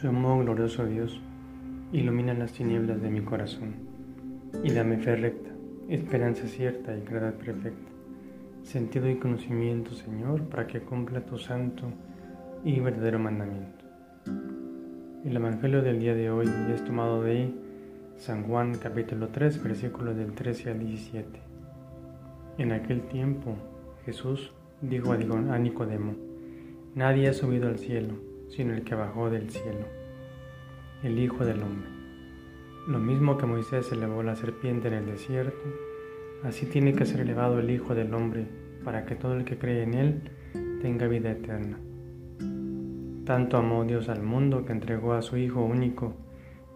Sumo glorioso Dios, ilumina las tinieblas de mi corazón y dame fe recta, esperanza cierta y verdad perfecta, sentido y conocimiento, Señor, para que cumpla tu santo y verdadero mandamiento. El Evangelio del día de hoy es tomado de San Juan capítulo 3, versículos del 13 al 17. En aquel tiempo Jesús dijo a Nicodemo, Nadie ha subido al cielo sino el que bajó del cielo, el Hijo del Hombre. Lo mismo que Moisés elevó la serpiente en el desierto, así tiene que ser elevado el Hijo del Hombre, para que todo el que cree en Él tenga vida eterna. Tanto amó Dios al mundo que entregó a su Hijo único,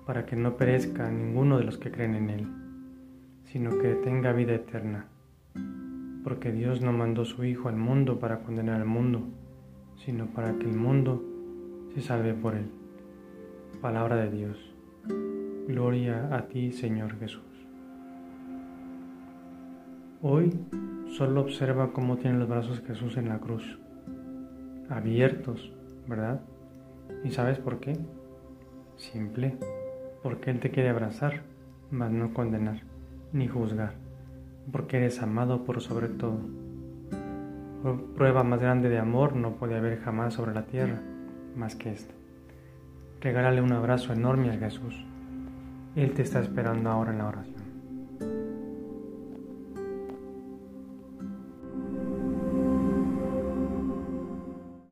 para que no perezca ninguno de los que creen en Él, sino que tenga vida eterna. Porque Dios no mandó su Hijo al mundo para condenar al mundo, sino para que el mundo se salve por él. Palabra de Dios. Gloria a ti, Señor Jesús. Hoy solo observa cómo tiene los brazos Jesús en la cruz, abiertos, ¿verdad? ¿Y sabes por qué? Simple, porque Él te quiere abrazar, mas no condenar, ni juzgar, porque eres amado por sobre todo. Prueba más grande de amor no puede haber jamás sobre la tierra más que esto. Regálale un abrazo enorme a Jesús. Él te está esperando ahora en la oración.